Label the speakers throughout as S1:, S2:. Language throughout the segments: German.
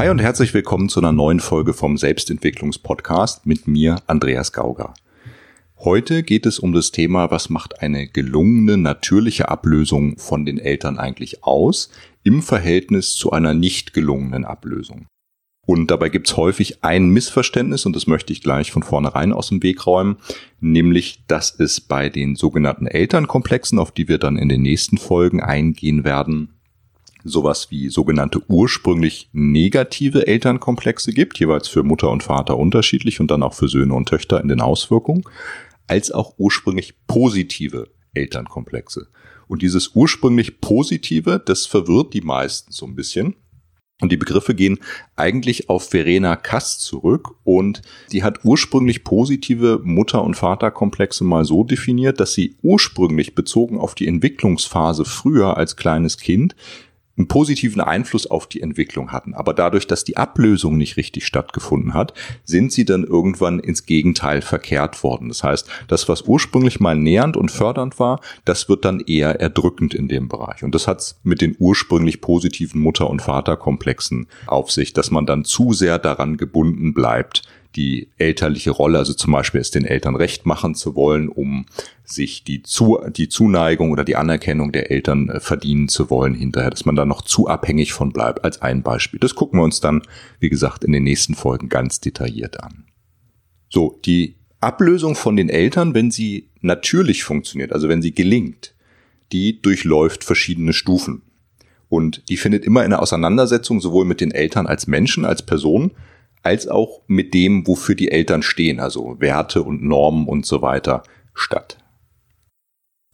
S1: Hi und herzlich willkommen zu einer neuen Folge vom Selbstentwicklungspodcast mit mir, Andreas Gauger. Heute geht es um das Thema, was macht eine gelungene, natürliche Ablösung von den Eltern eigentlich aus im Verhältnis zu einer nicht gelungenen Ablösung. Und dabei gibt es häufig ein Missverständnis, und das möchte ich gleich von vornherein aus dem Weg räumen, nämlich, dass es bei den sogenannten Elternkomplexen, auf die wir dann in den nächsten Folgen eingehen werden, sowas wie sogenannte ursprünglich negative Elternkomplexe gibt, jeweils für Mutter und Vater unterschiedlich und dann auch für Söhne und Töchter in den Auswirkungen, als auch ursprünglich positive Elternkomplexe. Und dieses ursprünglich positive, das verwirrt die meisten so ein bisschen. Und die Begriffe gehen eigentlich auf Verena Kass zurück und die hat ursprünglich positive Mutter- und Vaterkomplexe mal so definiert, dass sie ursprünglich bezogen auf die Entwicklungsphase früher als kleines Kind einen positiven Einfluss auf die Entwicklung hatten. Aber dadurch, dass die Ablösung nicht richtig stattgefunden hat, sind sie dann irgendwann ins Gegenteil verkehrt worden. Das heißt, das, was ursprünglich mal nähernd und fördernd war, das wird dann eher erdrückend in dem Bereich. Und das hat's mit den ursprünglich positiven Mutter- und Vaterkomplexen auf sich, dass man dann zu sehr daran gebunden bleibt, die elterliche Rolle, also zum Beispiel es den Eltern recht machen zu wollen, um sich die, zu, die Zuneigung oder die Anerkennung der Eltern äh, verdienen zu wollen hinterher, dass man da noch zu abhängig von bleibt, als ein Beispiel. Das gucken wir uns dann, wie gesagt, in den nächsten Folgen ganz detailliert an. So, die Ablösung von den Eltern, wenn sie natürlich funktioniert, also wenn sie gelingt, die durchläuft verschiedene Stufen. Und die findet immer in der Auseinandersetzung sowohl mit den Eltern als Menschen, als Personen, als auch mit dem, wofür die Eltern stehen, also Werte und Normen und so weiter, statt.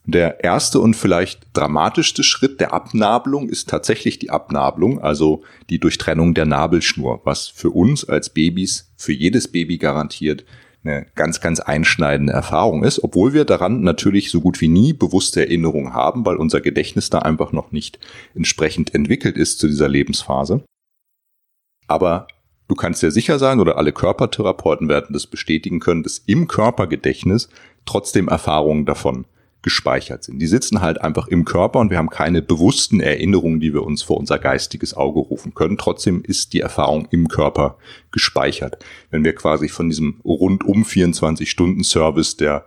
S1: Der erste und vielleicht dramatischste Schritt der Abnabelung ist tatsächlich die Abnabelung, also die Durchtrennung der Nabelschnur, was für uns als Babys, für jedes Baby garantiert eine ganz, ganz einschneidende Erfahrung ist, obwohl wir daran natürlich so gut wie nie bewusste Erinnerung haben, weil unser Gedächtnis da einfach noch nicht entsprechend entwickelt ist zu dieser Lebensphase. Aber Du kannst dir sicher sein, oder alle Körpertherapeuten werden das bestätigen können, dass im Körpergedächtnis trotzdem Erfahrungen davon gespeichert sind. Die sitzen halt einfach im Körper und wir haben keine bewussten Erinnerungen, die wir uns vor unser geistiges Auge rufen können. Trotzdem ist die Erfahrung im Körper gespeichert. Wenn wir quasi von diesem rundum 24 Stunden Service der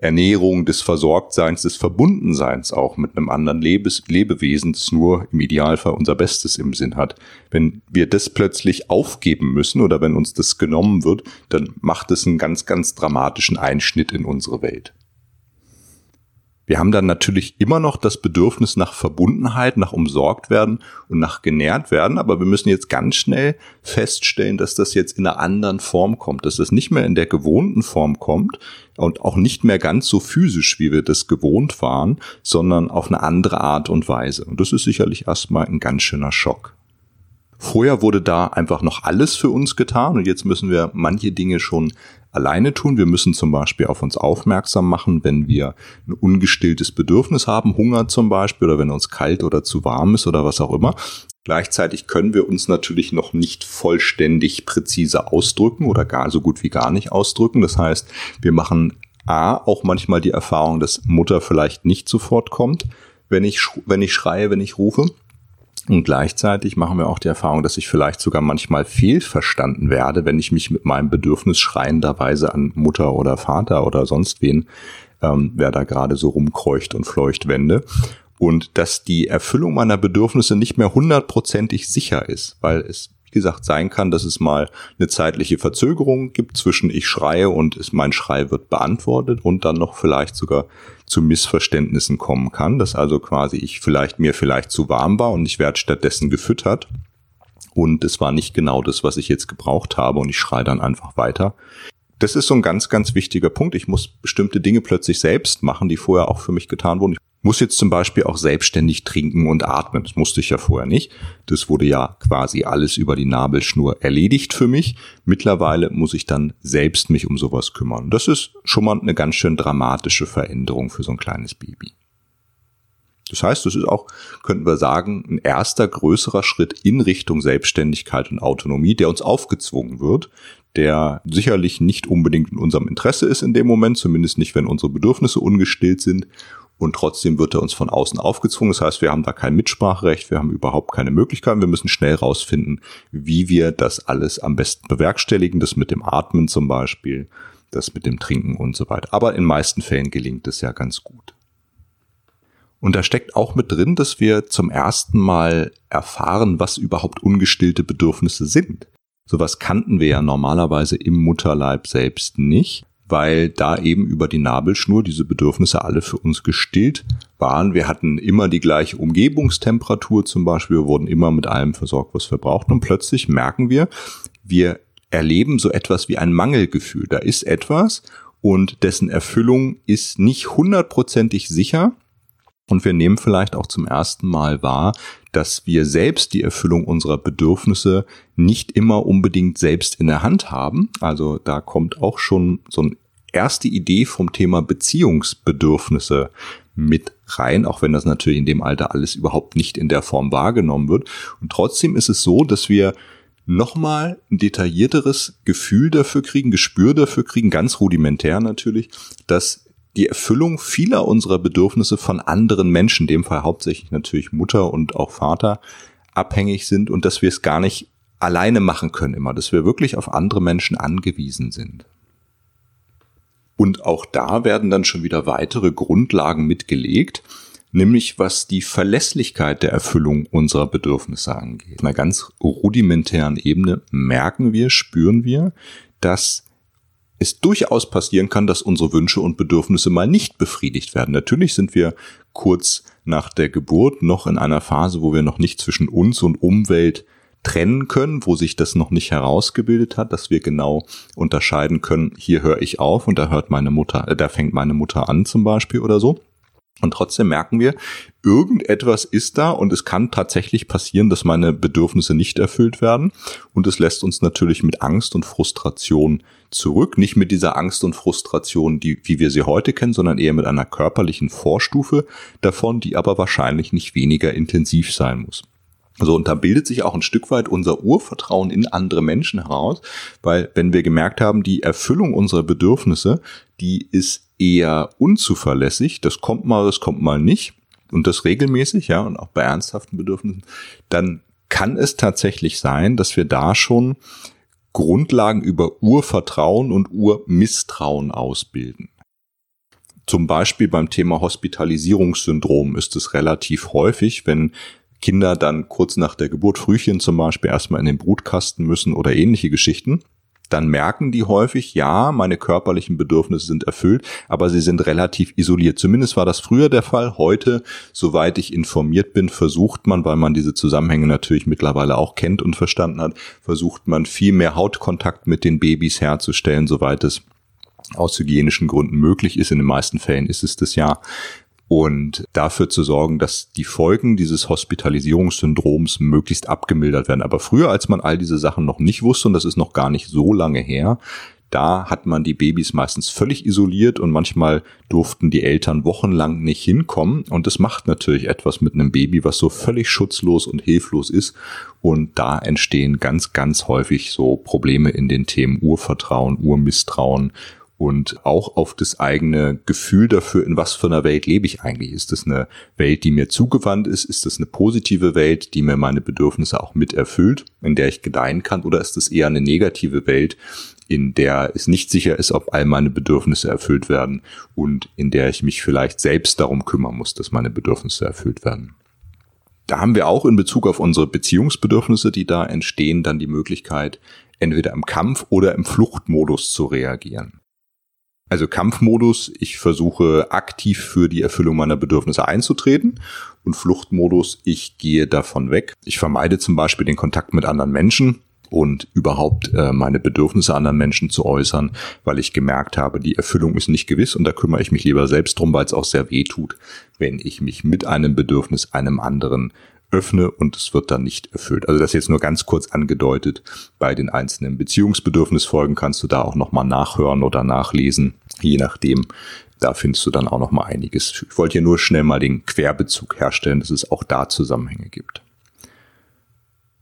S1: Ernährung, des Versorgtseins, des Verbundenseins auch mit einem anderen Lebes Lebewesen, das nur im Idealfall unser Bestes im Sinn hat. Wenn wir das plötzlich aufgeben müssen oder wenn uns das genommen wird, dann macht es einen ganz, ganz dramatischen Einschnitt in unsere Welt. Wir haben dann natürlich immer noch das Bedürfnis nach Verbundenheit, nach umsorgt werden und nach genährt werden, aber wir müssen jetzt ganz schnell feststellen, dass das jetzt in einer anderen Form kommt, dass das nicht mehr in der gewohnten Form kommt und auch nicht mehr ganz so physisch, wie wir das gewohnt waren, sondern auf eine andere Art und Weise. Und das ist sicherlich erstmal ein ganz schöner Schock. Vorher wurde da einfach noch alles für uns getan und jetzt müssen wir manche Dinge schon alleine tun. Wir müssen zum Beispiel auf uns aufmerksam machen, wenn wir ein ungestilltes Bedürfnis haben, Hunger zum Beispiel, oder wenn uns kalt oder zu warm ist oder was auch immer. Gleichzeitig können wir uns natürlich noch nicht vollständig präzise ausdrücken oder gar so gut wie gar nicht ausdrücken. Das heißt, wir machen A auch manchmal die Erfahrung, dass Mutter vielleicht nicht sofort kommt, wenn ich, wenn ich schreie, wenn ich rufe. Und gleichzeitig machen wir auch die Erfahrung, dass ich vielleicht sogar manchmal fehlverstanden werde, wenn ich mich mit meinem Bedürfnis schreienderweise an Mutter oder Vater oder sonst wen, ähm, wer da gerade so rumkreucht und fleucht, wende. Und dass die Erfüllung meiner Bedürfnisse nicht mehr hundertprozentig sicher ist, weil es gesagt, sein kann, dass es mal eine zeitliche Verzögerung gibt zwischen ich schreie und es, mein Schrei wird beantwortet und dann noch vielleicht sogar zu Missverständnissen kommen kann, dass also quasi ich vielleicht mir vielleicht zu warm war und ich werde stattdessen gefüttert und es war nicht genau das, was ich jetzt gebraucht habe und ich schreie dann einfach weiter. Das ist so ein ganz, ganz wichtiger Punkt. Ich muss bestimmte Dinge plötzlich selbst machen, die vorher auch für mich getan wurden muss jetzt zum Beispiel auch selbstständig trinken und atmen. Das musste ich ja vorher nicht. Das wurde ja quasi alles über die Nabelschnur erledigt für mich. Mittlerweile muss ich dann selbst mich um sowas kümmern. Das ist schon mal eine ganz schön dramatische Veränderung für so ein kleines Baby. Das heißt, das ist auch, könnten wir sagen, ein erster größerer Schritt in Richtung Selbstständigkeit und Autonomie, der uns aufgezwungen wird, der sicherlich nicht unbedingt in unserem Interesse ist in dem Moment, zumindest nicht, wenn unsere Bedürfnisse ungestillt sind und trotzdem wird er uns von außen aufgezwungen. Das heißt, wir haben da kein Mitspracherecht, wir haben überhaupt keine Möglichkeiten. Wir müssen schnell rausfinden, wie wir das alles am besten bewerkstelligen. Das mit dem Atmen zum Beispiel, das mit dem Trinken und so weiter. Aber in meisten Fällen gelingt es ja ganz gut. Und da steckt auch mit drin, dass wir zum ersten Mal erfahren, was überhaupt ungestillte Bedürfnisse sind. Sowas kannten wir ja normalerweise im Mutterleib selbst nicht, weil da eben über die Nabelschnur diese Bedürfnisse alle für uns gestillt waren. Wir hatten immer die gleiche Umgebungstemperatur zum Beispiel, wir wurden immer mit allem versorgt, was wir brauchten. Und plötzlich merken wir, wir erleben so etwas wie ein Mangelgefühl. Da ist etwas und dessen Erfüllung ist nicht hundertprozentig sicher und wir nehmen vielleicht auch zum ersten Mal wahr, dass wir selbst die Erfüllung unserer Bedürfnisse nicht immer unbedingt selbst in der Hand haben. Also da kommt auch schon so eine erste Idee vom Thema Beziehungsbedürfnisse mit rein, auch wenn das natürlich in dem Alter alles überhaupt nicht in der Form wahrgenommen wird. Und trotzdem ist es so, dass wir nochmal ein detaillierteres Gefühl dafür kriegen, Gespür dafür kriegen, ganz rudimentär natürlich, dass die Erfüllung vieler unserer Bedürfnisse von anderen Menschen, in dem Fall hauptsächlich natürlich Mutter und auch Vater, abhängig sind und dass wir es gar nicht alleine machen können immer, dass wir wirklich auf andere Menschen angewiesen sind. Und auch da werden dann schon wieder weitere Grundlagen mitgelegt, nämlich was die Verlässlichkeit der Erfüllung unserer Bedürfnisse angeht. Auf einer ganz rudimentären Ebene merken wir, spüren wir, dass es durchaus passieren kann, dass unsere Wünsche und Bedürfnisse mal nicht befriedigt werden. Natürlich sind wir kurz nach der Geburt noch in einer Phase, wo wir noch nicht zwischen uns und Umwelt trennen können, wo sich das noch nicht herausgebildet hat, dass wir genau unterscheiden können, hier höre ich auf und da hört meine Mutter, äh, da fängt meine Mutter an zum Beispiel oder so. Und trotzdem merken wir, irgendetwas ist da und es kann tatsächlich passieren, dass meine Bedürfnisse nicht erfüllt werden. Und es lässt uns natürlich mit Angst und Frustration zurück. Nicht mit dieser Angst und Frustration, die, wie wir sie heute kennen, sondern eher mit einer körperlichen Vorstufe davon, die aber wahrscheinlich nicht weniger intensiv sein muss. So, und da bildet sich auch ein Stück weit unser Urvertrauen in andere Menschen heraus, weil wenn wir gemerkt haben, die Erfüllung unserer Bedürfnisse, die ist eher unzuverlässig, das kommt mal, das kommt mal nicht, und das regelmäßig, ja, und auch bei ernsthaften Bedürfnissen, dann kann es tatsächlich sein, dass wir da schon Grundlagen über Urvertrauen und Urmisstrauen ausbilden. Zum Beispiel beim Thema Hospitalisierungssyndrom ist es relativ häufig, wenn Kinder dann kurz nach der Geburt Frühchen zum Beispiel erstmal in den Brutkasten müssen oder ähnliche Geschichten, dann merken die häufig, ja, meine körperlichen Bedürfnisse sind erfüllt, aber sie sind relativ isoliert. Zumindest war das früher der Fall. Heute, soweit ich informiert bin, versucht man, weil man diese Zusammenhänge natürlich mittlerweile auch kennt und verstanden hat, versucht man viel mehr Hautkontakt mit den Babys herzustellen, soweit es aus hygienischen Gründen möglich ist. In den meisten Fällen ist es das ja und dafür zu sorgen, dass die Folgen dieses Hospitalisierungssyndroms möglichst abgemildert werden. Aber früher, als man all diese Sachen noch nicht wusste, und das ist noch gar nicht so lange her, da hat man die Babys meistens völlig isoliert und manchmal durften die Eltern wochenlang nicht hinkommen. Und das macht natürlich etwas mit einem Baby, was so völlig schutzlos und hilflos ist. Und da entstehen ganz, ganz häufig so Probleme in den Themen Urvertrauen, Urmisstrauen und auch auf das eigene Gefühl dafür, in was für einer Welt lebe ich eigentlich. Ist das eine Welt, die mir zugewandt ist? Ist das eine positive Welt, die mir meine Bedürfnisse auch mit erfüllt, in der ich gedeihen kann? Oder ist das eher eine negative Welt, in der es nicht sicher ist, ob all meine Bedürfnisse erfüllt werden und in der ich mich vielleicht selbst darum kümmern muss, dass meine Bedürfnisse erfüllt werden? Da haben wir auch in Bezug auf unsere Beziehungsbedürfnisse, die da entstehen, dann die Möglichkeit, entweder im Kampf oder im Fluchtmodus zu reagieren. Also Kampfmodus, ich versuche aktiv für die Erfüllung meiner Bedürfnisse einzutreten und Fluchtmodus, ich gehe davon weg. Ich vermeide zum Beispiel den Kontakt mit anderen Menschen und überhaupt äh, meine Bedürfnisse anderen Menschen zu äußern, weil ich gemerkt habe, die Erfüllung ist nicht gewiss und da kümmere ich mich lieber selbst drum, weil es auch sehr weh tut, wenn ich mich mit einem Bedürfnis einem anderen öffne und es wird dann nicht erfüllt. Also das jetzt nur ganz kurz angedeutet. Bei den einzelnen Beziehungsbedürfnisfolgen kannst du da auch nochmal nachhören oder nachlesen, je nachdem. Da findest du dann auch nochmal einiges. Ich wollte hier nur schnell mal den Querbezug herstellen, dass es auch da Zusammenhänge gibt.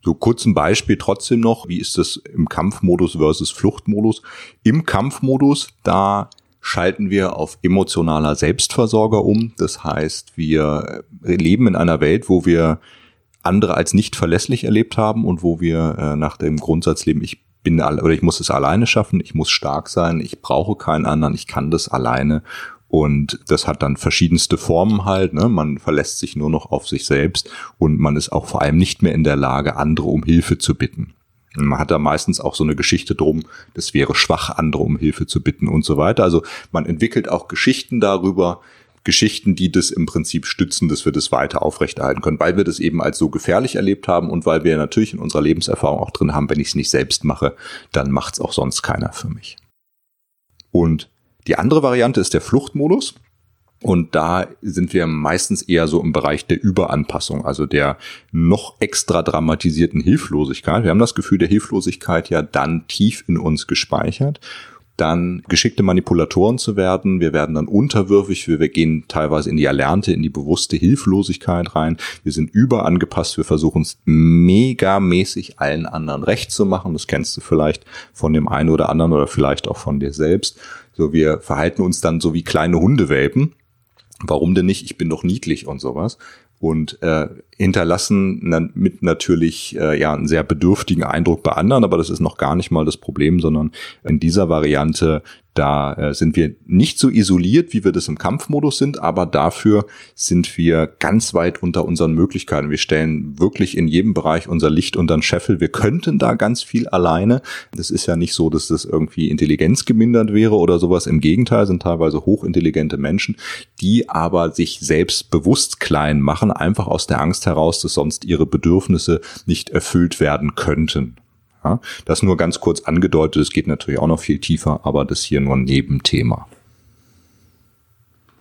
S1: So kurz ein Beispiel trotzdem noch. Wie ist das im Kampfmodus versus Fluchtmodus? Im Kampfmodus, da schalten wir auf emotionaler Selbstversorger um. Das heißt, wir leben in einer Welt, wo wir andere als nicht verlässlich erlebt haben und wo wir äh, nach dem Grundsatz leben, ich bin oder ich muss es alleine schaffen, ich muss stark sein, ich brauche keinen anderen, ich kann das alleine und das hat dann verschiedenste Formen halt. Ne? Man verlässt sich nur noch auf sich selbst und man ist auch vor allem nicht mehr in der Lage, andere um Hilfe zu bitten. Man hat da meistens auch so eine Geschichte drum, das wäre schwach, andere um Hilfe zu bitten und so weiter. Also man entwickelt auch Geschichten darüber, Geschichten, die das im Prinzip stützen, dass wir das weiter aufrechterhalten können, weil wir das eben als so gefährlich erlebt haben und weil wir natürlich in unserer Lebenserfahrung auch drin haben, wenn ich es nicht selbst mache, dann macht es auch sonst keiner für mich. Und die andere Variante ist der Fluchtmodus. Und da sind wir meistens eher so im Bereich der Überanpassung, also der noch extra dramatisierten Hilflosigkeit. Wir haben das Gefühl der Hilflosigkeit ja dann tief in uns gespeichert dann geschickte Manipulatoren zu werden. Wir werden dann unterwürfig, wir, gehen teilweise in die erlernte, in die bewusste Hilflosigkeit rein. Wir sind überangepasst, wir versuchen es megamäßig allen anderen recht zu machen. Das kennst du vielleicht von dem einen oder anderen oder vielleicht auch von dir selbst. So, wir verhalten uns dann so wie kleine Hundewelpen. Warum denn nicht? Ich bin doch niedlich und sowas und äh, hinterlassen mit natürlich äh, ja einen sehr bedürftigen Eindruck bei anderen, aber das ist noch gar nicht mal das Problem, sondern in dieser Variante da äh, sind wir nicht so isoliert, wie wir das im Kampfmodus sind, aber dafür sind wir ganz weit unter unseren Möglichkeiten. Wir stellen wirklich in jedem Bereich unser Licht unter den Scheffel. Wir könnten da ganz viel alleine. Das ist ja nicht so, dass das irgendwie Intelligenz gemindert wäre oder sowas. Im Gegenteil sind teilweise hochintelligente Menschen, die aber sich selbst bewusst klein machen, einfach aus der Angst heraus, dass sonst ihre Bedürfnisse nicht erfüllt werden könnten. Ja, das nur ganz kurz angedeutet, es geht natürlich auch noch viel tiefer, aber das hier nur ein Nebenthema.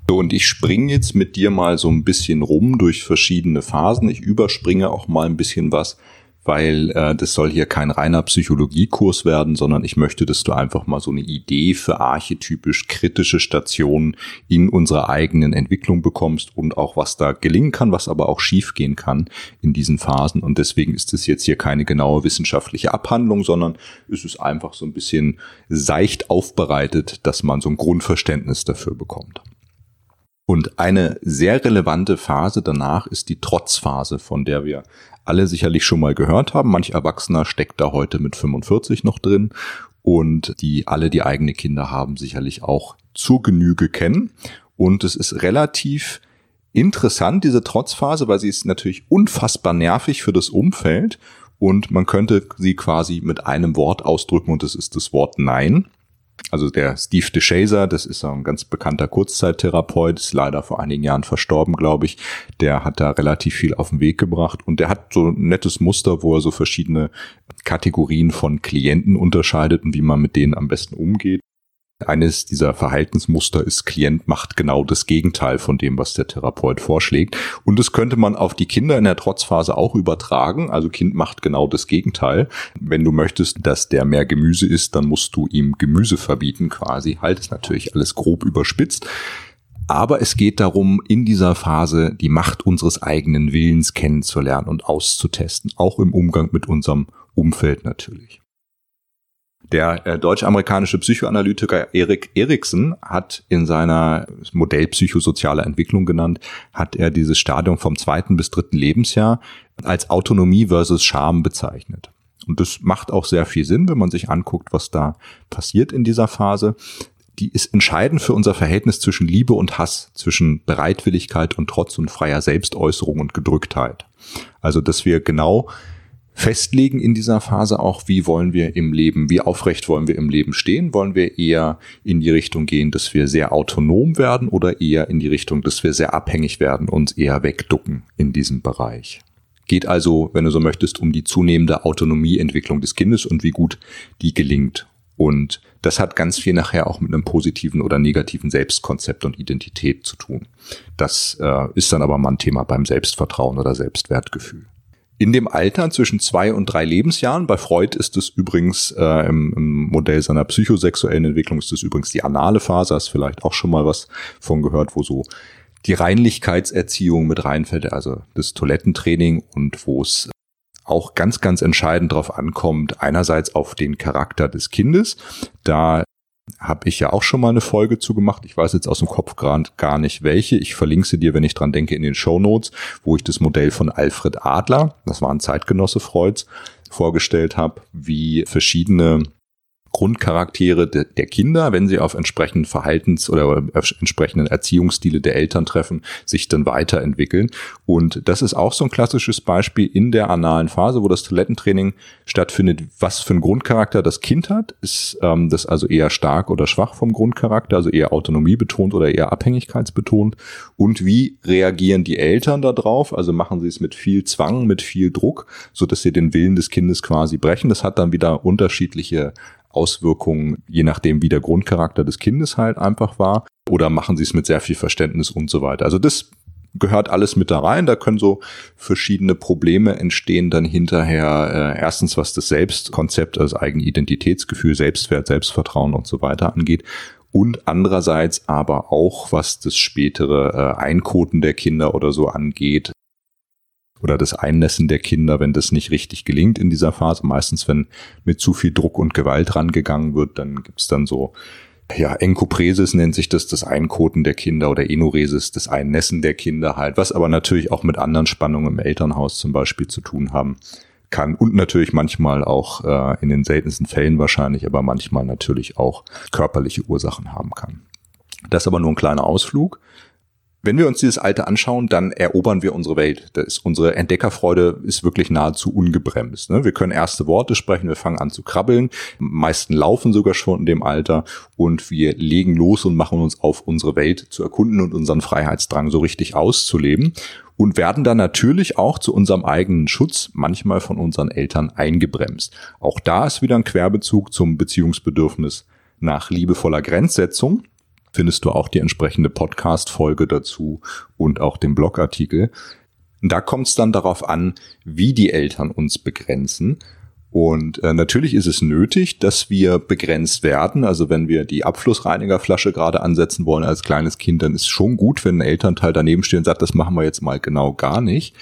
S1: So, und ich springe jetzt mit dir mal so ein bisschen rum durch verschiedene Phasen. Ich überspringe auch mal ein bisschen was, weil äh, das soll hier kein reiner Psychologiekurs werden, sondern ich möchte, dass du einfach mal so eine Idee für archetypisch kritische Stationen in unserer eigenen Entwicklung bekommst und auch was da gelingen kann, was aber auch schiefgehen kann in diesen Phasen. Und deswegen ist es jetzt hier keine genaue wissenschaftliche Abhandlung, sondern es ist einfach so ein bisschen seicht aufbereitet, dass man so ein Grundverständnis dafür bekommt. Und eine sehr relevante Phase danach ist die Trotzphase, von der wir alle sicherlich schon mal gehört haben. Manch Erwachsener steckt da heute mit 45 noch drin und die alle, die eigene Kinder haben, sicherlich auch zur Genüge kennen. Und es ist relativ interessant, diese Trotzphase, weil sie ist natürlich unfassbar nervig für das Umfeld und man könnte sie quasi mit einem Wort ausdrücken und das ist das Wort Nein. Also der Steve DeShazer, das ist ein ganz bekannter Kurzzeittherapeut, ist leider vor einigen Jahren verstorben, glaube ich. Der hat da relativ viel auf den Weg gebracht und der hat so ein nettes Muster, wo er so verschiedene Kategorien von Klienten unterscheidet und wie man mit denen am besten umgeht. Eines dieser Verhaltensmuster ist, Klient macht genau das Gegenteil von dem, was der Therapeut vorschlägt. Und das könnte man auf die Kinder in der Trotzphase auch übertragen. Also Kind macht genau das Gegenteil. Wenn du möchtest, dass der mehr Gemüse isst, dann musst du ihm Gemüse verbieten quasi. Halt ist natürlich alles grob überspitzt. Aber es geht darum, in dieser Phase die Macht unseres eigenen Willens kennenzulernen und auszutesten. Auch im Umgang mit unserem Umfeld natürlich. Der äh, deutsch-amerikanische Psychoanalytiker Erik Eriksen hat in seiner Modell psychosozialer Entwicklung genannt, hat er dieses Stadium vom zweiten bis dritten Lebensjahr als Autonomie versus Scham bezeichnet. Und das macht auch sehr viel Sinn, wenn man sich anguckt, was da passiert in dieser Phase. Die ist entscheidend für unser Verhältnis zwischen Liebe und Hass, zwischen Bereitwilligkeit und Trotz und freier Selbstäußerung und Gedrücktheit. Also, dass wir genau festlegen in dieser Phase auch, wie wollen wir im Leben, wie aufrecht wollen wir im Leben stehen? Wollen wir eher in die Richtung gehen, dass wir sehr autonom werden oder eher in die Richtung, dass wir sehr abhängig werden und eher wegducken in diesem Bereich? Geht also, wenn du so möchtest, um die zunehmende Autonomieentwicklung des Kindes und wie gut die gelingt. Und das hat ganz viel nachher auch mit einem positiven oder negativen Selbstkonzept und Identität zu tun. Das äh, ist dann aber mal ein Thema beim Selbstvertrauen oder Selbstwertgefühl. In dem Alter zwischen zwei und drei Lebensjahren, bei Freud ist es übrigens äh, im, im Modell seiner psychosexuellen Entwicklung ist es übrigens die anale Phase, hast vielleicht auch schon mal was von gehört, wo so die Reinlichkeitserziehung mit reinfällt, also das Toilettentraining und wo es auch ganz, ganz entscheidend darauf ankommt, einerseits auf den Charakter des Kindes. Da habe ich ja auch schon mal eine Folge zu gemacht. Ich weiß jetzt aus dem Kopf gar nicht welche. Ich verlinke sie dir, wenn ich dran denke, in den Show Notes, wo ich das Modell von Alfred Adler, das war ein Zeitgenosse Freuds, vorgestellt habe, wie verschiedene Grundcharaktere de, der Kinder, wenn sie auf entsprechenden Verhaltens- oder entsprechenden Erziehungsstile der Eltern treffen, sich dann weiterentwickeln. Und das ist auch so ein klassisches Beispiel in der analen Phase, wo das Toilettentraining stattfindet. Was für ein Grundcharakter das Kind hat, ist ähm, das also eher stark oder schwach vom Grundcharakter, also eher Autonomie betont oder eher abhängigkeitsbetont. Und wie reagieren die Eltern darauf? Also machen sie es mit viel Zwang, mit viel Druck, so dass sie den Willen des Kindes quasi brechen. Das hat dann wieder unterschiedliche Auswirkungen, je nachdem, wie der Grundcharakter des Kindes halt einfach war. Oder machen sie es mit sehr viel Verständnis und so weiter. Also das gehört alles mit da rein. Da können so verschiedene Probleme entstehen dann hinterher. Äh, erstens, was das Selbstkonzept, also eigene Identitätsgefühl, Selbstwert, Selbstvertrauen und so weiter angeht. Und andererseits aber auch, was das spätere äh, Einkoten der Kinder oder so angeht oder das Einnässen der Kinder, wenn das nicht richtig gelingt in dieser Phase. Meistens, wenn mit zu viel Druck und Gewalt rangegangen wird, dann gibt's dann so, ja, Enkopresis nennt sich das, das Einkoten der Kinder oder Enuresis, das Einnässen der Kinder halt, was aber natürlich auch mit anderen Spannungen im Elternhaus zum Beispiel zu tun haben kann und natürlich manchmal auch äh, in den seltensten Fällen wahrscheinlich, aber manchmal natürlich auch körperliche Ursachen haben kann. Das ist aber nur ein kleiner Ausflug. Wenn wir uns dieses Alte anschauen, dann erobern wir unsere Welt. Ist, unsere Entdeckerfreude ist wirklich nahezu ungebremst. Ne? Wir können erste Worte sprechen, wir fangen an zu krabbeln, meisten laufen sogar schon in dem Alter und wir legen los und machen uns auf, unsere Welt zu erkunden und unseren Freiheitsdrang so richtig auszuleben und werden dann natürlich auch zu unserem eigenen Schutz manchmal von unseren Eltern eingebremst. Auch da ist wieder ein Querbezug zum Beziehungsbedürfnis nach liebevoller Grenzsetzung findest du auch die entsprechende Podcast-Folge dazu und auch den Blogartikel. Da kommt es dann darauf an, wie die Eltern uns begrenzen. Und äh, natürlich ist es nötig, dass wir begrenzt werden. Also wenn wir die Abflussreinigerflasche gerade ansetzen wollen als kleines Kind, dann ist schon gut, wenn ein Elternteil daneben steht und sagt, das machen wir jetzt mal genau gar nicht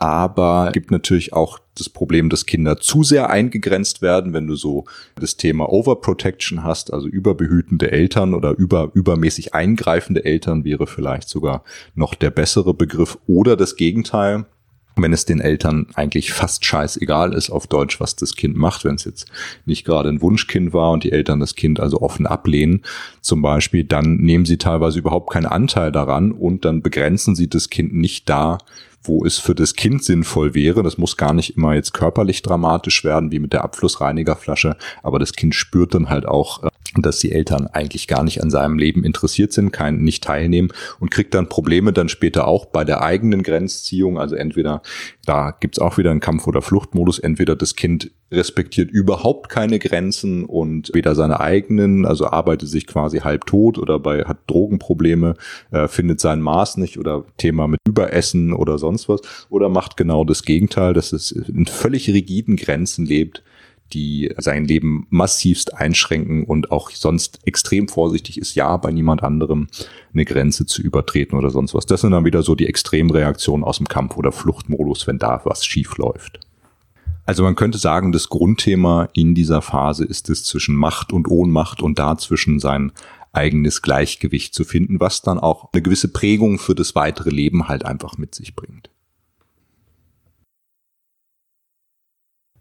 S1: aber gibt natürlich auch das Problem, dass Kinder zu sehr eingegrenzt werden, wenn du so das Thema Overprotection hast, also überbehütende Eltern oder über, übermäßig eingreifende Eltern wäre vielleicht sogar noch der bessere Begriff oder das Gegenteil. Wenn es den Eltern eigentlich fast scheißegal ist, auf Deutsch, was das Kind macht, wenn es jetzt nicht gerade ein Wunschkind war und die Eltern das Kind also offen ablehnen, zum Beispiel, dann nehmen sie teilweise überhaupt keinen Anteil daran und dann begrenzen sie das Kind nicht da, wo es für das Kind sinnvoll wäre. Das muss gar nicht immer jetzt körperlich dramatisch werden, wie mit der Abflussreinigerflasche, aber das Kind spürt dann halt auch, äh, dass die Eltern eigentlich gar nicht an seinem Leben interessiert sind, kein nicht teilnehmen und kriegt dann Probleme dann später auch bei der eigenen Grenzziehung. Also entweder, da gibt's auch wieder einen Kampf- oder Fluchtmodus, entweder das Kind respektiert überhaupt keine Grenzen und weder seine eigenen, also arbeitet sich quasi halb tot oder bei hat Drogenprobleme, äh, findet sein Maß nicht oder Thema mit Überessen oder sonst was. Oder macht genau das Gegenteil, dass es in völlig rigiden Grenzen lebt, die sein Leben massivst einschränken und auch sonst extrem vorsichtig ist, ja, bei niemand anderem eine Grenze zu übertreten oder sonst was. Das sind dann wieder so die Extremreaktionen aus dem Kampf- oder Fluchtmodus, wenn da was schief läuft. Also man könnte sagen, das Grundthema in dieser Phase ist es zwischen Macht und Ohnmacht und dazwischen sein eigenes Gleichgewicht zu finden, was dann auch eine gewisse Prägung für das weitere Leben halt einfach mit sich bringt.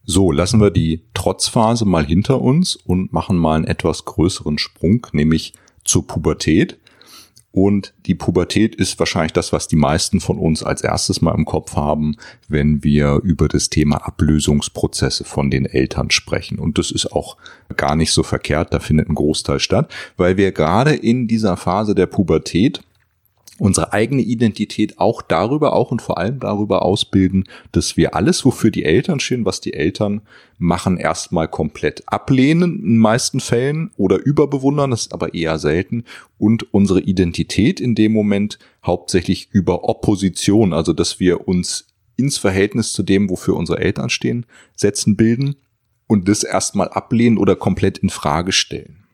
S1: So, lassen wir die Trotzphase mal hinter uns und machen mal einen etwas größeren Sprung, nämlich zur Pubertät. Und die Pubertät ist wahrscheinlich das, was die meisten von uns als erstes mal im Kopf haben, wenn wir über das Thema Ablösungsprozesse von den Eltern sprechen. Und das ist auch gar nicht so verkehrt, da findet ein Großteil statt, weil wir gerade in dieser Phase der Pubertät unsere eigene Identität auch darüber, auch und vor allem darüber ausbilden, dass wir alles, wofür die Eltern stehen, was die Eltern machen, erstmal komplett ablehnen in meisten Fällen oder überbewundern, das ist aber eher selten und unsere Identität in dem Moment hauptsächlich über Opposition, also dass wir uns ins Verhältnis zu dem, wofür unsere Eltern stehen, setzen bilden und das erstmal ablehnen oder komplett in Frage stellen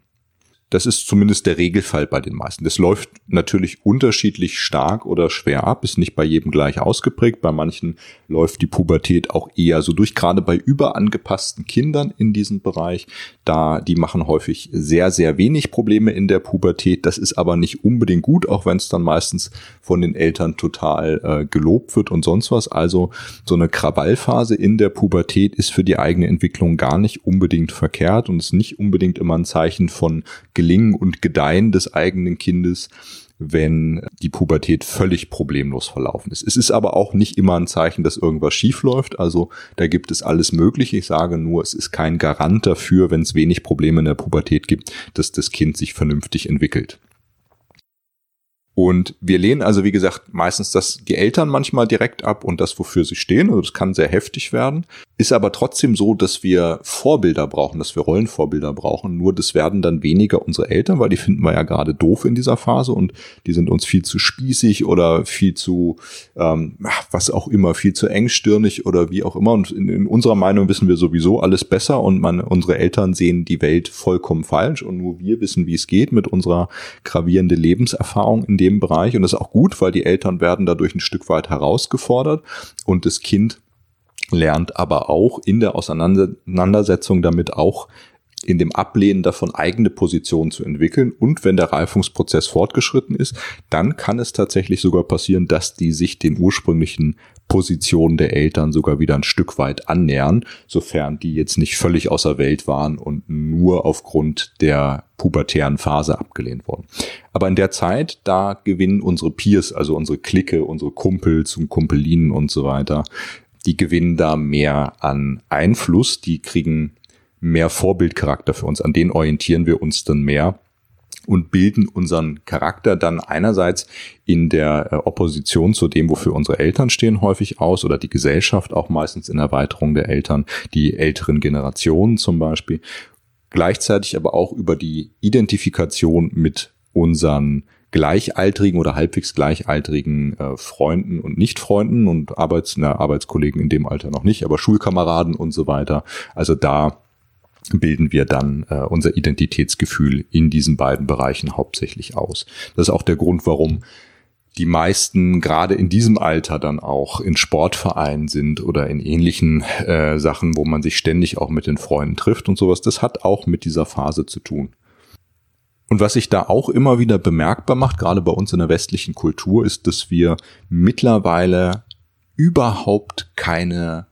S1: Das ist zumindest der Regelfall bei den meisten. Das läuft natürlich unterschiedlich stark oder schwer ab, ist nicht bei jedem gleich ausgeprägt. Bei manchen läuft die Pubertät auch eher so durch, gerade bei überangepassten Kindern in diesem Bereich. Da, die machen häufig sehr, sehr wenig Probleme in der Pubertät. Das ist aber nicht unbedingt gut, auch wenn es dann meistens von den Eltern total äh, gelobt wird und sonst was. Also so eine Krawallphase in der Pubertät ist für die eigene Entwicklung gar nicht unbedingt verkehrt und ist nicht unbedingt immer ein Zeichen von Gelingen und Gedeihen des eigenen Kindes wenn die Pubertät völlig problemlos verlaufen ist. Es ist aber auch nicht immer ein Zeichen, dass irgendwas schief läuft. Also da gibt es alles Mögliche. Ich sage nur, es ist kein Garant dafür, wenn es wenig Probleme in der Pubertät gibt, dass das Kind sich vernünftig entwickelt. Und wir lehnen also, wie gesagt, meistens das, die Eltern manchmal direkt ab und das, wofür sie stehen. Also das kann sehr heftig werden. Ist aber trotzdem so, dass wir Vorbilder brauchen, dass wir Rollenvorbilder brauchen. Nur das werden dann weniger unsere Eltern, weil die finden wir ja gerade doof in dieser Phase und die sind uns viel zu spießig oder viel zu, ähm, was auch immer, viel zu engstirnig oder wie auch immer. Und in, in unserer Meinung wissen wir sowieso alles besser und man, unsere Eltern sehen die Welt vollkommen falsch und nur wir wissen, wie es geht mit unserer gravierenden Lebenserfahrung in dem Bereich. Und das ist auch gut, weil die Eltern werden dadurch ein Stück weit herausgefordert und das Kind lernt aber auch in der Auseinandersetzung damit auch in dem Ablehnen davon eigene Positionen zu entwickeln. Und wenn der Reifungsprozess fortgeschritten ist, dann kann es tatsächlich sogar passieren, dass die sich den ursprünglichen Positionen der Eltern sogar wieder ein Stück weit annähern, sofern die jetzt nicht völlig außer Welt waren und nur aufgrund der pubertären Phase abgelehnt wurden. Aber in der Zeit, da gewinnen unsere Peers, also unsere Clique, unsere Kumpels und Kumpelinen und so weiter, die gewinnen da mehr an Einfluss, die kriegen mehr Vorbildcharakter für uns, an denen orientieren wir uns dann mehr und bilden unseren Charakter dann einerseits in der äh, Opposition zu dem, wofür unsere Eltern stehen, häufig aus oder die Gesellschaft auch meistens in Erweiterung der Eltern, die älteren Generationen zum Beispiel, gleichzeitig aber auch über die Identifikation mit unseren gleichaltrigen oder halbwegs gleichaltrigen äh, Freunden und Nicht-Freunden und Arbeits, na, Arbeitskollegen in dem Alter noch nicht, aber Schulkameraden und so weiter. Also da bilden wir dann äh, unser Identitätsgefühl in diesen beiden Bereichen hauptsächlich aus. Das ist auch der Grund, warum die meisten gerade in diesem Alter dann auch in Sportvereinen sind oder in ähnlichen äh, Sachen, wo man sich ständig auch mit den Freunden trifft und sowas. Das hat auch mit dieser Phase zu tun. Und was sich da auch immer wieder bemerkbar macht, gerade bei uns in der westlichen Kultur, ist, dass wir mittlerweile überhaupt keine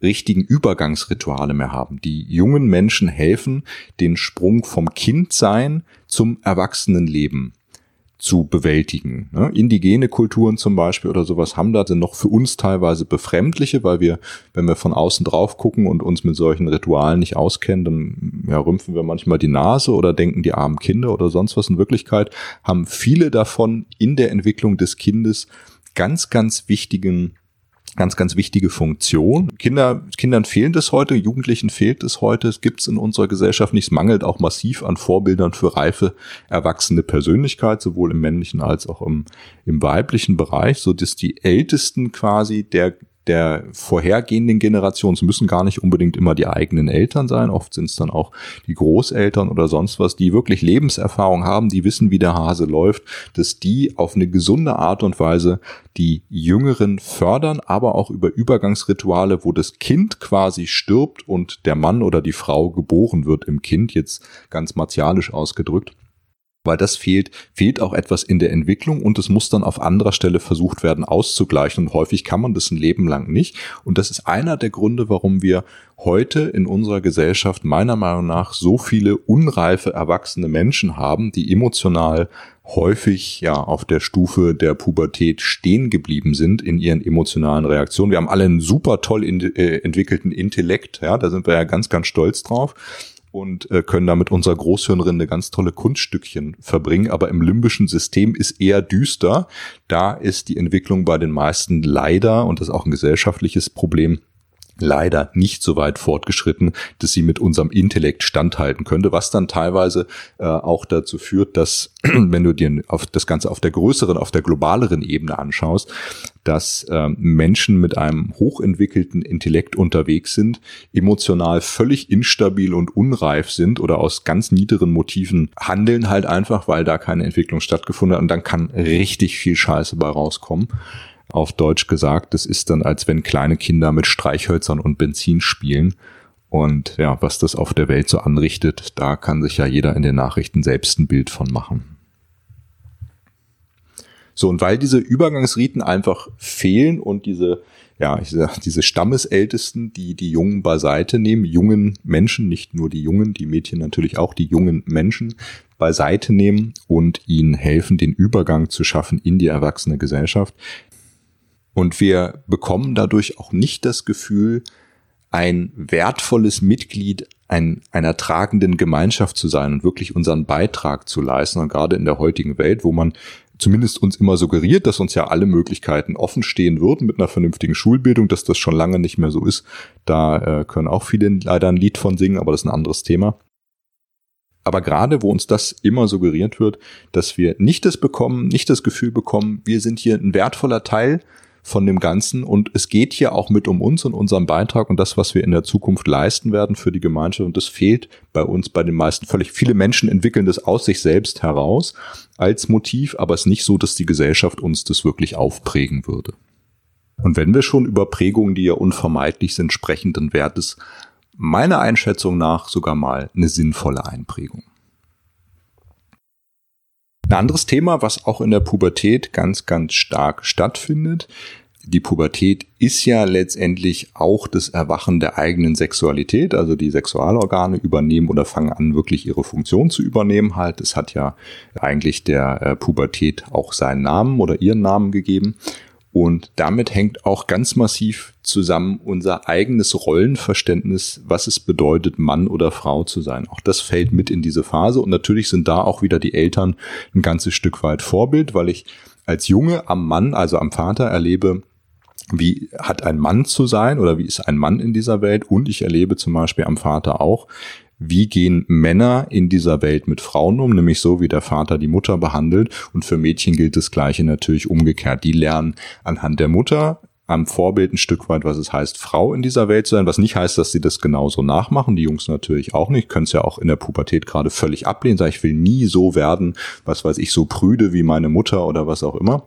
S1: richtigen Übergangsrituale mehr haben. Die jungen Menschen helfen, den Sprung vom Kindsein zum Erwachsenenleben zu bewältigen. Ne? Indigene Kulturen zum Beispiel oder sowas haben da noch für uns teilweise befremdliche, weil wir, wenn wir von außen drauf gucken und uns mit solchen Ritualen nicht auskennen, dann ja, rümpfen wir manchmal die Nase oder denken die armen Kinder oder sonst was. In Wirklichkeit haben viele davon in der Entwicklung des Kindes ganz, ganz wichtigen ganz, ganz wichtige Funktion. Kinder, Kindern fehlt es heute, Jugendlichen fehlt es heute. Es gibt es in unserer Gesellschaft nicht. Es mangelt auch massiv an Vorbildern für reife, erwachsene Persönlichkeit, sowohl im männlichen als auch im, im weiblichen Bereich, so dass die Ältesten quasi der der vorhergehenden Generation. Es müssen gar nicht unbedingt immer die eigenen Eltern sein. Oft sind es dann auch die Großeltern oder sonst was, die wirklich Lebenserfahrung haben, die wissen, wie der Hase läuft, dass die auf eine gesunde Art und Weise die Jüngeren fördern, aber auch über Übergangsrituale, wo das Kind quasi stirbt und der Mann oder die Frau geboren wird im Kind, jetzt ganz martialisch ausgedrückt weil das fehlt, fehlt auch etwas in der Entwicklung und es muss dann auf anderer Stelle versucht werden auszugleichen. Und häufig kann man das ein Leben lang nicht. Und das ist einer der Gründe, warum wir heute in unserer Gesellschaft meiner Meinung nach so viele unreife erwachsene Menschen haben, die emotional häufig ja auf der Stufe der Pubertät stehen geblieben sind in ihren emotionalen Reaktionen. Wir haben alle einen super toll in, äh, entwickelten Intellekt, ja, da sind wir ja ganz, ganz stolz drauf und äh, können damit unserer Großhirnrinde ganz tolle Kunststückchen verbringen. Aber im limbischen System ist eher düster. Da ist die Entwicklung bei den meisten leider, und das ist auch ein gesellschaftliches Problem, leider nicht so weit fortgeschritten, dass sie mit unserem Intellekt standhalten könnte, was dann teilweise äh, auch dazu führt, dass, wenn du dir auf das Ganze auf der größeren, auf der globaleren Ebene anschaust, dass äh, Menschen mit einem hochentwickelten Intellekt unterwegs sind, emotional völlig instabil und unreif sind oder aus ganz niederen Motiven handeln halt einfach, weil da keine Entwicklung stattgefunden hat und dann kann richtig viel Scheiße bei rauskommen auf Deutsch gesagt. Das ist dann, als wenn kleine Kinder mit Streichhölzern und Benzin spielen. Und ja, was das auf der Welt so anrichtet, da kann sich ja jeder in den Nachrichten selbst ein Bild von machen. So, und weil diese Übergangsriten einfach fehlen und diese, ja, ich sag, diese Stammesältesten, die die Jungen beiseite nehmen, jungen Menschen, nicht nur die Jungen, die Mädchen natürlich auch, die jungen Menschen beiseite nehmen und ihnen helfen, den Übergang zu schaffen in die erwachsene Gesellschaft, und wir bekommen dadurch auch nicht das Gefühl, ein wertvolles Mitglied ein, einer tragenden Gemeinschaft zu sein und wirklich unseren Beitrag zu leisten. Und gerade in der heutigen Welt, wo man zumindest uns immer suggeriert, dass uns ja alle Möglichkeiten offen stehen würden mit einer vernünftigen Schulbildung, dass das schon lange nicht mehr so ist. Da äh, können auch viele leider ein Lied von singen, aber das ist ein anderes Thema. Aber gerade wo uns das immer suggeriert wird, dass wir nicht das bekommen, nicht das Gefühl bekommen, wir sind hier ein wertvoller Teil von dem Ganzen. Und es geht hier auch mit um uns und unseren Beitrag und das, was wir in der Zukunft leisten werden für die Gemeinschaft. Und das fehlt bei uns, bei den meisten völlig. Viele Menschen entwickeln das aus sich selbst heraus als Motiv, aber es ist nicht so, dass die Gesellschaft uns das wirklich aufprägen würde. Und wenn wir schon über Prägungen, die ja unvermeidlich sind, sprechen, dann wäre es meiner Einschätzung nach sogar mal eine sinnvolle Einprägung. Ein anderes Thema, was auch in der Pubertät ganz, ganz stark stattfindet. Die Pubertät ist ja letztendlich auch das Erwachen der eigenen Sexualität. Also die Sexualorgane übernehmen oder fangen an, wirklich ihre Funktion zu übernehmen. Halt, es hat ja eigentlich der äh, Pubertät auch seinen Namen oder ihren Namen gegeben. Und damit hängt auch ganz massiv zusammen unser eigenes Rollenverständnis, was es bedeutet, Mann oder Frau zu sein. Auch das fällt mit in diese Phase. Und natürlich sind da auch wieder die Eltern ein ganzes Stück weit Vorbild, weil ich als Junge am Mann, also am Vater erlebe, wie hat ein Mann zu sein oder wie ist ein Mann in dieser Welt und ich erlebe zum Beispiel am Vater auch, wie gehen Männer in dieser Welt mit Frauen um, nämlich so, wie der Vater die Mutter behandelt. Und für Mädchen gilt das Gleiche natürlich umgekehrt. Die lernen anhand der Mutter am Vorbild ein Stück weit, was es heißt, Frau in dieser Welt zu sein, was nicht heißt, dass sie das genauso nachmachen. Die Jungs natürlich auch nicht, können es ja auch in der Pubertät gerade völlig ablehnen, sagen, ich will nie so werden, was weiß ich, so prüde wie meine Mutter oder was auch immer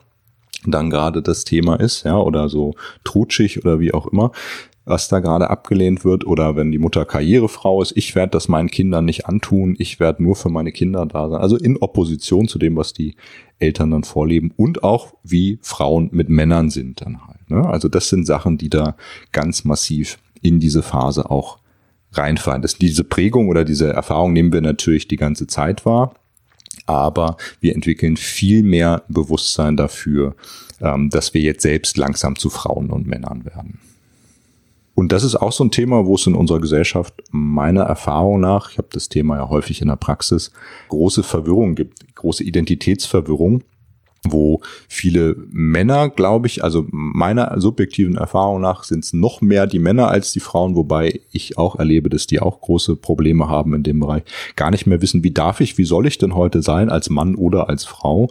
S1: dann gerade das Thema ist, ja, oder so trutschig oder wie auch immer was da gerade abgelehnt wird oder wenn die Mutter Karrierefrau ist, ich werde das meinen Kindern nicht antun, ich werde nur für meine Kinder da sein. Also in Opposition zu dem, was die Eltern dann vorleben und auch wie Frauen mit Männern sind dann halt. Ne? Also das sind Sachen, die da ganz massiv in diese Phase auch reinfallen. Das, diese Prägung oder diese Erfahrung nehmen wir natürlich die ganze Zeit wahr, aber wir entwickeln viel mehr Bewusstsein dafür, ähm, dass wir jetzt selbst langsam zu Frauen und Männern werden. Und das ist auch so ein Thema, wo es in unserer Gesellschaft meiner Erfahrung nach, ich habe das Thema ja häufig in der Praxis, große Verwirrung gibt, große Identitätsverwirrung, wo viele Männer, glaube ich, also meiner subjektiven Erfahrung nach sind es noch mehr die Männer als die Frauen, wobei ich auch erlebe, dass die auch große Probleme haben in dem Bereich, gar nicht mehr wissen, wie darf ich, wie soll ich denn heute sein als Mann oder als Frau,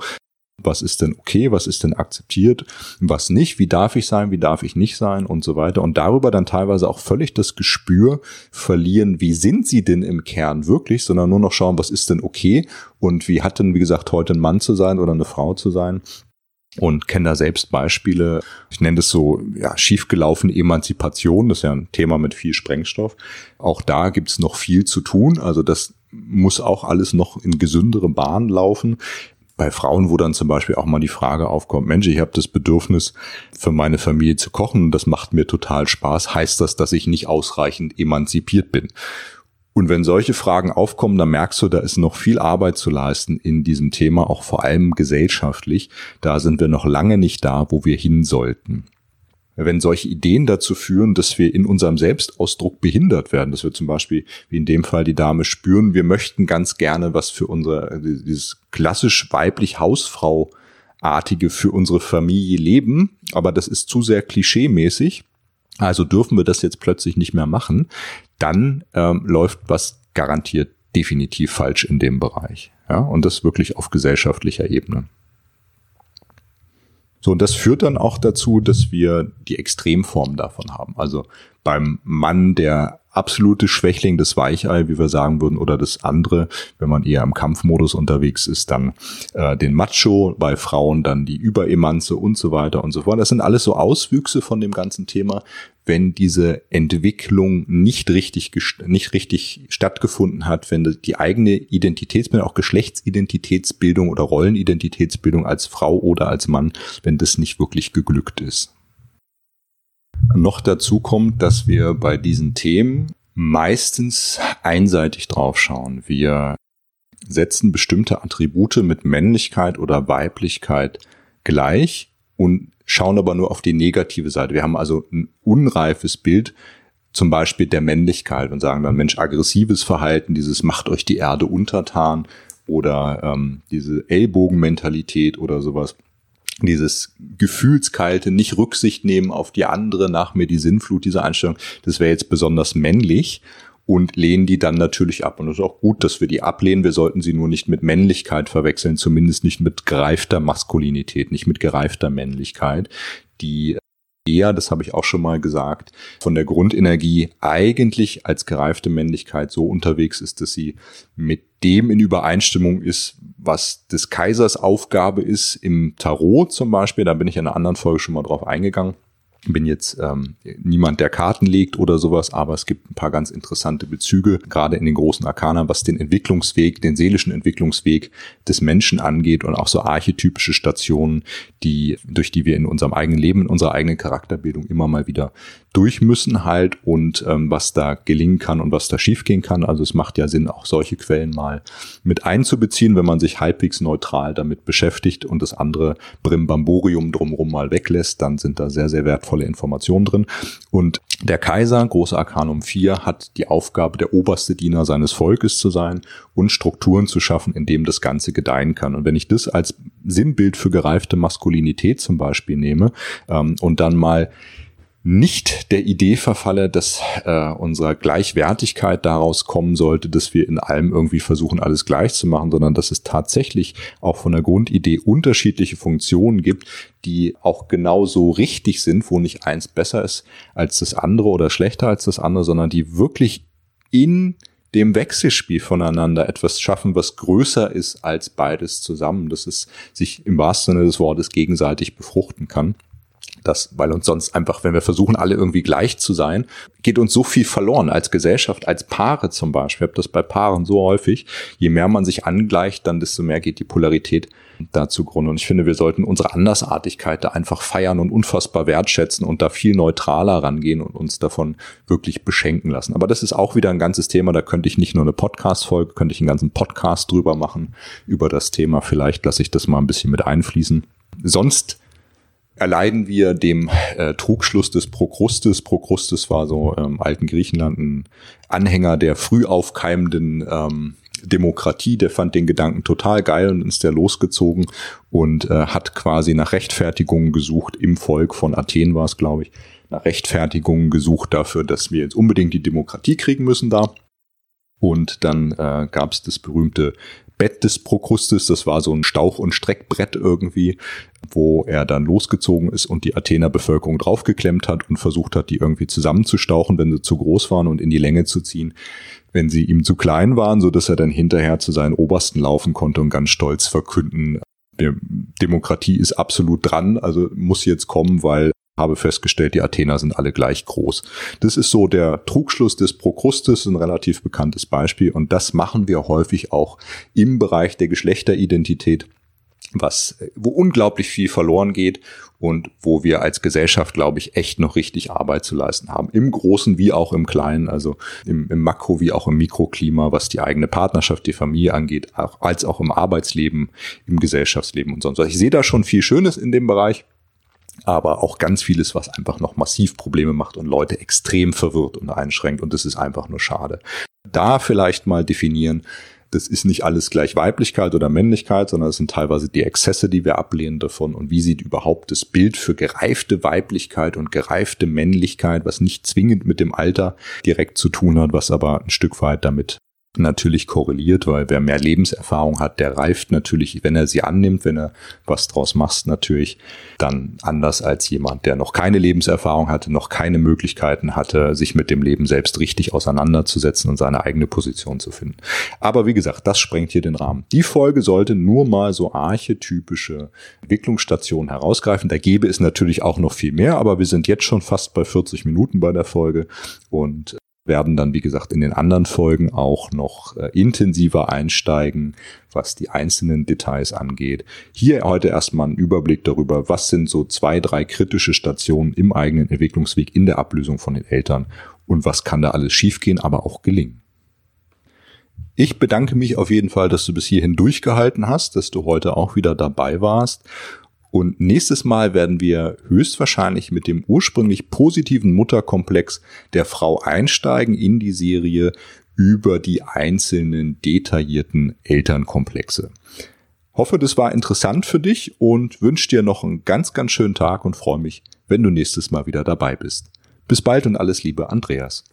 S1: was ist denn okay, was ist denn akzeptiert, was nicht, wie darf ich sein, wie darf ich nicht sein? Und so weiter. Und darüber dann teilweise auch völlig das Gespür verlieren, wie sind sie denn im Kern wirklich, sondern nur noch schauen, was ist denn okay? Und wie hat denn, wie gesagt, heute ein Mann zu sein oder eine Frau zu sein? Und kenne da selbst Beispiele. Ich nenne das so ja, schiefgelaufene Emanzipation, das ist ja ein Thema mit viel Sprengstoff. Auch da gibt's noch viel zu tun. Also das muss auch alles noch in gesündere Bahnen laufen bei Frauen, wo dann zum Beispiel auch mal die Frage aufkommt, Mensch, ich habe das Bedürfnis, für meine Familie zu kochen das macht mir total Spaß, heißt das, dass ich nicht ausreichend emanzipiert bin? Und wenn solche Fragen aufkommen, dann merkst du, da ist noch viel Arbeit zu leisten in diesem Thema, auch vor allem gesellschaftlich. Da sind wir noch lange nicht da, wo wir hin sollten wenn solche Ideen dazu führen, dass wir in unserem Selbstausdruck behindert werden, dass wir zum Beispiel, wie in dem Fall die Dame spüren, wir möchten ganz gerne was für unsere, dieses klassisch weiblich Hausfrau-artige für unsere Familie leben, aber das ist zu sehr klischeemäßig Also dürfen wir das jetzt plötzlich nicht mehr machen, dann ähm, läuft was garantiert definitiv falsch in dem Bereich. Ja, und das wirklich auf gesellschaftlicher Ebene. So, und das führt dann auch dazu, dass wir die Extremform davon haben. Also beim Mann der absolute Schwächling, das Weichei, wie wir sagen würden, oder das andere, wenn man eher im Kampfmodus unterwegs ist, dann äh, den Macho, bei Frauen dann die Überemanze und so weiter und so fort. Das sind alles so Auswüchse von dem ganzen Thema. Wenn diese Entwicklung nicht richtig, nicht richtig stattgefunden hat, wenn die eigene Identitätsbildung, auch Geschlechtsidentitätsbildung oder Rollenidentitätsbildung als Frau oder als Mann, wenn das nicht wirklich geglückt ist. Noch dazu kommt, dass wir bei diesen Themen meistens einseitig draufschauen. Wir setzen bestimmte Attribute mit Männlichkeit oder Weiblichkeit gleich und schauen aber nur auf die negative Seite. Wir haben also ein unreifes Bild zum Beispiel der Männlichkeit und sagen dann, Mensch, aggressives Verhalten, dieses macht euch die Erde untertan oder ähm, diese Ellbogenmentalität oder sowas dieses gefühlskalte, nicht Rücksicht nehmen auf die andere, nach mir die Sinnflut, diese Einstellung, das wäre jetzt besonders männlich und lehnen die dann natürlich ab. Und es ist auch gut, dass wir die ablehnen. Wir sollten sie nur nicht mit Männlichkeit verwechseln, zumindest nicht mit gereifter Maskulinität, nicht mit gereifter Männlichkeit, die eher, das habe ich auch schon mal gesagt, von der Grundenergie eigentlich als gereifte Männlichkeit so unterwegs ist, dass sie mit dem in Übereinstimmung ist, was des Kaisers Aufgabe ist im Tarot zum Beispiel. Da bin ich in einer anderen Folge schon mal drauf eingegangen bin jetzt ähm, niemand, der Karten legt oder sowas, aber es gibt ein paar ganz interessante Bezüge, gerade in den großen Arkana, was den Entwicklungsweg, den seelischen Entwicklungsweg des Menschen angeht und auch so archetypische Stationen, die, durch die wir in unserem eigenen Leben, in unserer eigenen Charakterbildung immer mal wieder durch müssen halt und ähm, was da gelingen kann und was da schiefgehen kann. Also es macht ja Sinn, auch solche Quellen mal mit einzubeziehen, wenn man sich halbwegs neutral damit beschäftigt und das andere Brimbamborium drumherum mal weglässt, dann sind da sehr, sehr wertvolle wertvolle Informationen drin. Und der Kaiser, große Arkanum 4, hat die Aufgabe, der oberste Diener seines Volkes zu sein und Strukturen zu schaffen, in dem das Ganze gedeihen kann. Und wenn ich das als Sinnbild für gereifte Maskulinität zum Beispiel nehme ähm, und dann mal nicht der Idee verfalle, dass äh, unsere Gleichwertigkeit daraus kommen sollte, dass wir in allem irgendwie versuchen, alles gleich zu machen, sondern dass es tatsächlich auch von der Grundidee unterschiedliche Funktionen gibt, die auch genauso richtig sind, wo nicht eins besser ist als das andere oder schlechter als das andere, sondern die wirklich in dem Wechselspiel voneinander etwas schaffen, was größer ist als beides zusammen, dass es sich im wahrsten Sinne des Wortes gegenseitig befruchten kann das, weil uns sonst einfach, wenn wir versuchen, alle irgendwie gleich zu sein, geht uns so viel verloren als Gesellschaft, als Paare zum Beispiel. Ich habe das bei Paaren so häufig. Je mehr man sich angleicht, dann desto mehr geht die Polarität da zugrunde. Und ich finde, wir sollten unsere Andersartigkeit da einfach feiern und unfassbar wertschätzen und da viel neutraler rangehen und uns davon wirklich beschenken lassen. Aber das ist auch wieder ein ganzes Thema. Da könnte ich nicht nur eine Podcast-Folge, könnte ich einen ganzen Podcast drüber machen über das Thema. Vielleicht lasse ich das mal ein bisschen mit einfließen. Sonst erleiden wir dem äh, Trugschluss des Prokrustes. Prokrustes war so im ähm, alten Griechenland ein Anhänger der früh aufkeimenden ähm, Demokratie, der fand den Gedanken total geil und ist der losgezogen und äh, hat quasi nach Rechtfertigungen gesucht, im Volk von Athen war es, glaube ich, nach Rechtfertigungen gesucht dafür, dass wir jetzt unbedingt die Demokratie kriegen müssen da. Und dann äh, gab es das berühmte Bett des Prokrustes, das war so ein Stauch- und Streckbrett irgendwie, wo er dann losgezogen ist und die Athener Bevölkerung draufgeklemmt hat und versucht hat, die irgendwie zusammenzustauchen, wenn sie zu groß waren und in die Länge zu ziehen, wenn sie ihm zu klein waren, so dass er dann hinterher zu seinen Obersten laufen konnte und ganz stolz verkünden, Demokratie ist absolut dran, also muss jetzt kommen, weil habe festgestellt, die Athener sind alle gleich groß. Das ist so der Trugschluss des Prokrustes, ein relativ bekanntes Beispiel. Und das machen wir häufig auch im Bereich der Geschlechteridentität, was, wo unglaublich viel verloren geht und wo wir als Gesellschaft, glaube ich, echt noch richtig Arbeit zu leisten haben. Im Großen wie auch im Kleinen, also im, im Makro wie auch im Mikroklima, was die eigene Partnerschaft, die Familie angeht, auch, als auch im Arbeitsleben, im Gesellschaftsleben und sonst was. Ich sehe da schon viel Schönes in dem Bereich aber auch ganz vieles, was einfach noch massiv Probleme macht und Leute extrem verwirrt und einschränkt und das ist einfach nur schade. Da vielleicht mal definieren, das ist nicht alles gleich Weiblichkeit oder Männlichkeit, sondern es sind teilweise die Exzesse, die wir ablehnen davon. Und wie sieht überhaupt das Bild für gereifte Weiblichkeit und gereifte Männlichkeit, was nicht zwingend mit dem Alter direkt zu tun hat, was aber ein Stück weit damit natürlich korreliert, weil wer mehr Lebenserfahrung hat, der reift natürlich, wenn er sie annimmt, wenn er was draus macht, natürlich dann anders als jemand, der noch keine Lebenserfahrung hatte, noch keine Möglichkeiten hatte, sich mit dem Leben selbst richtig auseinanderzusetzen und seine eigene Position zu finden. Aber wie gesagt, das sprengt hier den Rahmen. Die Folge sollte nur mal so archetypische Entwicklungsstationen herausgreifen. Da gäbe es natürlich auch noch viel mehr, aber wir sind jetzt schon fast bei 40 Minuten bei der Folge und werden dann, wie gesagt, in den anderen Folgen auch noch äh, intensiver einsteigen, was die einzelnen Details angeht. Hier heute erstmal ein Überblick darüber, was sind so zwei, drei kritische Stationen im eigenen Entwicklungsweg in der Ablösung von den Eltern und was kann da alles schiefgehen, aber auch gelingen. Ich bedanke mich auf jeden Fall, dass du bis hierhin durchgehalten hast, dass du heute auch wieder dabei warst und nächstes Mal werden wir höchstwahrscheinlich mit dem ursprünglich positiven Mutterkomplex der Frau einsteigen in die Serie über die einzelnen detaillierten Elternkomplexe. Hoffe, das war interessant für dich und wünsche dir noch einen ganz, ganz schönen Tag und freue mich, wenn du nächstes Mal wieder dabei bist. Bis bald und alles Liebe, Andreas.